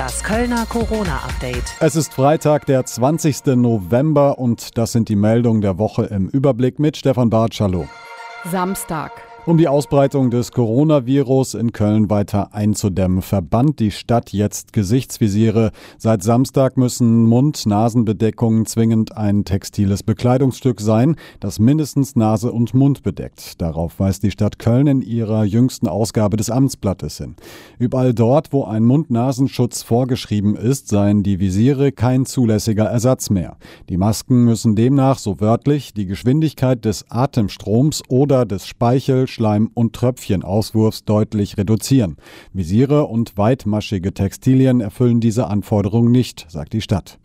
Das Kölner Corona-Update. Es ist Freitag, der 20. November und das sind die Meldungen der Woche im Überblick mit Stefan Bartsch. Hallo. Samstag. Um die Ausbreitung des Coronavirus in Köln weiter einzudämmen, verbannt die Stadt jetzt Gesichtsvisiere. Seit Samstag müssen Mund-Nasenbedeckungen zwingend ein textiles Bekleidungsstück sein, das mindestens Nase und Mund bedeckt. Darauf weist die Stadt Köln in ihrer jüngsten Ausgabe des Amtsblattes hin. Überall dort, wo ein Mund-Nasenschutz vorgeschrieben ist, seien die Visiere kein zulässiger Ersatz mehr. Die Masken müssen demnach, so wörtlich, die Geschwindigkeit des Atemstroms oder des Speichel Schleim- und Tröpfchenauswurfs deutlich reduzieren. Visiere und weitmaschige Textilien erfüllen diese Anforderung nicht, sagt die Stadt.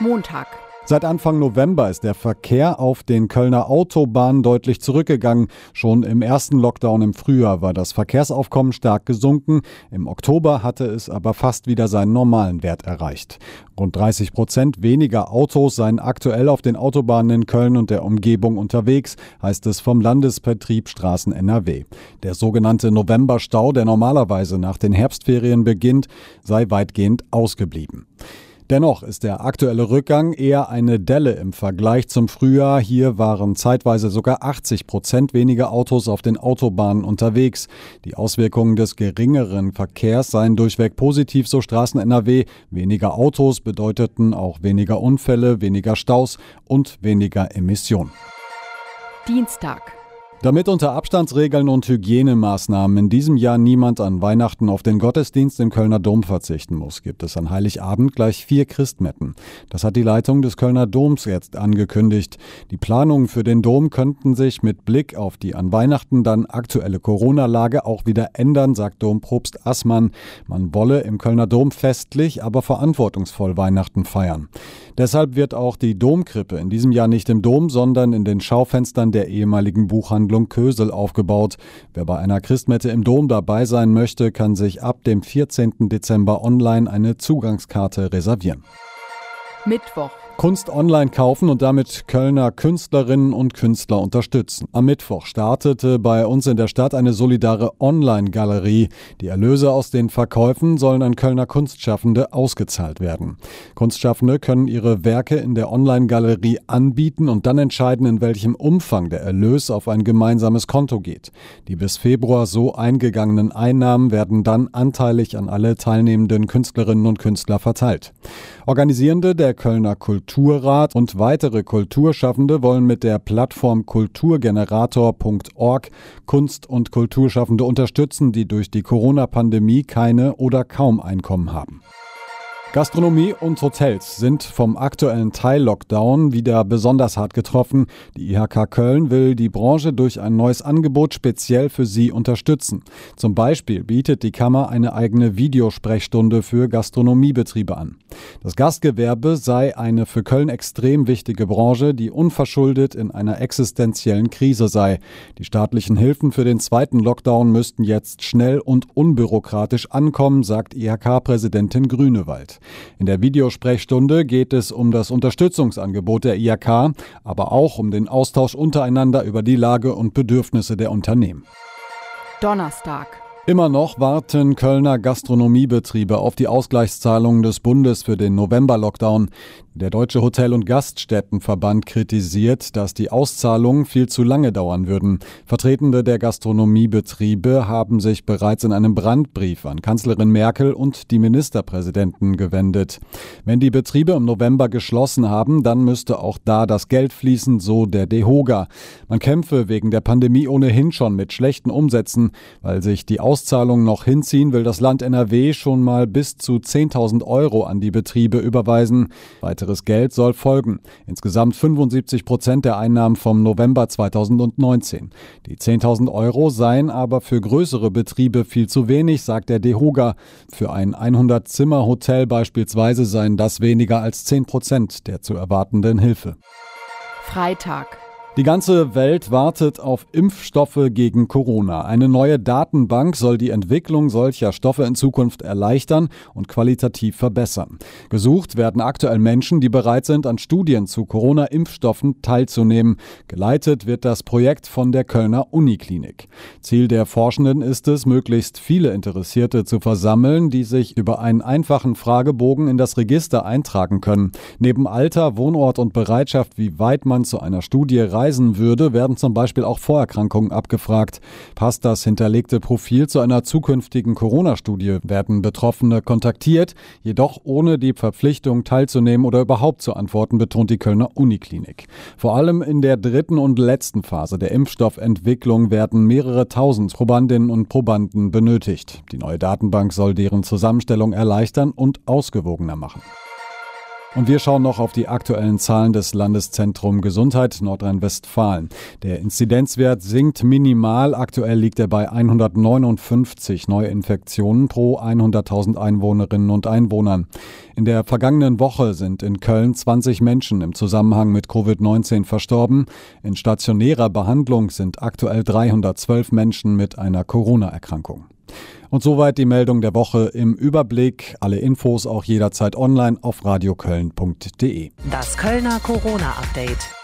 Montag. Seit Anfang November ist der Verkehr auf den Kölner Autobahnen deutlich zurückgegangen. Schon im ersten Lockdown im Frühjahr war das Verkehrsaufkommen stark gesunken. Im Oktober hatte es aber fast wieder seinen normalen Wert erreicht. Rund 30 Prozent weniger Autos seien aktuell auf den Autobahnen in Köln und der Umgebung unterwegs, heißt es vom Landesbetrieb Straßen NRW. Der sogenannte Novemberstau, der normalerweise nach den Herbstferien beginnt, sei weitgehend ausgeblieben. Dennoch ist der aktuelle Rückgang eher eine Delle im Vergleich zum Frühjahr. Hier waren zeitweise sogar 80 Prozent weniger Autos auf den Autobahnen unterwegs. Die Auswirkungen des geringeren Verkehrs seien durchweg positiv, so Straßen NRW. Weniger Autos bedeuteten auch weniger Unfälle, weniger Staus und weniger Emissionen. Dienstag. Damit unter Abstandsregeln und Hygienemaßnahmen in diesem Jahr niemand an Weihnachten auf den Gottesdienst im Kölner Dom verzichten muss, gibt es an Heiligabend gleich vier Christmetten. Das hat die Leitung des Kölner Doms jetzt angekündigt. Die Planungen für den Dom könnten sich mit Blick auf die an Weihnachten dann aktuelle Corona-Lage auch wieder ändern, sagt Dompropst Assmann. Man wolle im Kölner Dom festlich, aber verantwortungsvoll Weihnachten feiern. Deshalb wird auch die Domkrippe in diesem Jahr nicht im Dom, sondern in den Schaufenstern der ehemaligen Buchhandlung Kösel aufgebaut. Wer bei einer Christmette im Dom dabei sein möchte, kann sich ab dem 14. Dezember online eine Zugangskarte reservieren. Mittwoch. Kunst online kaufen und damit Kölner Künstlerinnen und Künstler unterstützen. Am Mittwoch startete bei uns in der Stadt eine solidare Online-Galerie. Die Erlöse aus den Verkäufen sollen an Kölner Kunstschaffende ausgezahlt werden. Kunstschaffende können ihre Werke in der Online-Galerie anbieten und dann entscheiden, in welchem Umfang der Erlös auf ein gemeinsames Konto geht. Die bis Februar so eingegangenen Einnahmen werden dann anteilig an alle teilnehmenden Künstlerinnen und Künstler verteilt. Organisierende der Kölner Kulturrat und weitere Kulturschaffende wollen mit der Plattform kulturgenerator.org Kunst- und Kulturschaffende unterstützen, die durch die Corona-Pandemie keine oder kaum Einkommen haben. Gastronomie und Hotels sind vom aktuellen Teil-Lockdown wieder besonders hart getroffen. Die IHK Köln will die Branche durch ein neues Angebot speziell für sie unterstützen. Zum Beispiel bietet die Kammer eine eigene Videosprechstunde für Gastronomiebetriebe an. Das Gastgewerbe sei eine für Köln extrem wichtige Branche, die unverschuldet in einer existenziellen Krise sei. Die staatlichen Hilfen für den zweiten Lockdown müssten jetzt schnell und unbürokratisch ankommen, sagt IHK-Präsidentin Grünewald. In der Videosprechstunde geht es um das Unterstützungsangebot der IHK, aber auch um den Austausch untereinander über die Lage und Bedürfnisse der Unternehmen. Donnerstag. Immer noch warten Kölner Gastronomiebetriebe auf die Ausgleichszahlungen des Bundes für den November-Lockdown. Der Deutsche Hotel- und Gaststättenverband kritisiert, dass die Auszahlungen viel zu lange dauern würden. Vertretende der Gastronomiebetriebe haben sich bereits in einem Brandbrief an Kanzlerin Merkel und die Ministerpräsidenten gewendet. Wenn die Betriebe im November geschlossen haben, dann müsste auch da das Geld fließen, so der DEHOGA. Man kämpfe wegen der Pandemie ohnehin schon mit schlechten Umsätzen. Weil sich die Auszahlungen noch hinziehen, will das Land NRW schon mal bis zu 10.000 Euro an die Betriebe überweisen. Weitere Weiteres Geld soll folgen. Insgesamt 75 Prozent der Einnahmen vom November 2019. Die 10.000 Euro seien aber für größere Betriebe viel zu wenig, sagt der DEHOGA. Für ein 100-Zimmer-Hotel beispielsweise seien das weniger als 10 Prozent der zu erwartenden Hilfe. Freitag. Die ganze Welt wartet auf Impfstoffe gegen Corona. Eine neue Datenbank soll die Entwicklung solcher Stoffe in Zukunft erleichtern und qualitativ verbessern. Gesucht werden aktuell Menschen, die bereit sind, an Studien zu Corona-Impfstoffen teilzunehmen. Geleitet wird das Projekt von der Kölner Uniklinik. Ziel der Forschenden ist es, möglichst viele Interessierte zu versammeln, die sich über einen einfachen Fragebogen in das Register eintragen können. Neben Alter, Wohnort und Bereitschaft, wie weit man zu einer Studie reist, reisen würde, werden zum Beispiel auch Vorerkrankungen abgefragt. Passt das hinterlegte Profil zu einer zukünftigen Corona-Studie, werden Betroffene kontaktiert, jedoch ohne die Verpflichtung teilzunehmen oder überhaupt zu antworten, betont die Kölner Uniklinik. Vor allem in der dritten und letzten Phase der Impfstoffentwicklung werden mehrere tausend Probandinnen und Probanden benötigt. Die neue Datenbank soll deren Zusammenstellung erleichtern und ausgewogener machen. Und wir schauen noch auf die aktuellen Zahlen des Landeszentrum Gesundheit Nordrhein-Westfalen. Der Inzidenzwert sinkt minimal. Aktuell liegt er bei 159 Neuinfektionen pro 100.000 Einwohnerinnen und Einwohnern. In der vergangenen Woche sind in Köln 20 Menschen im Zusammenhang mit Covid-19 verstorben. In stationärer Behandlung sind aktuell 312 Menschen mit einer Corona-Erkrankung. Und soweit die Meldung der Woche im Überblick. Alle Infos auch jederzeit online auf radioköln.de. Das Kölner Corona-Update.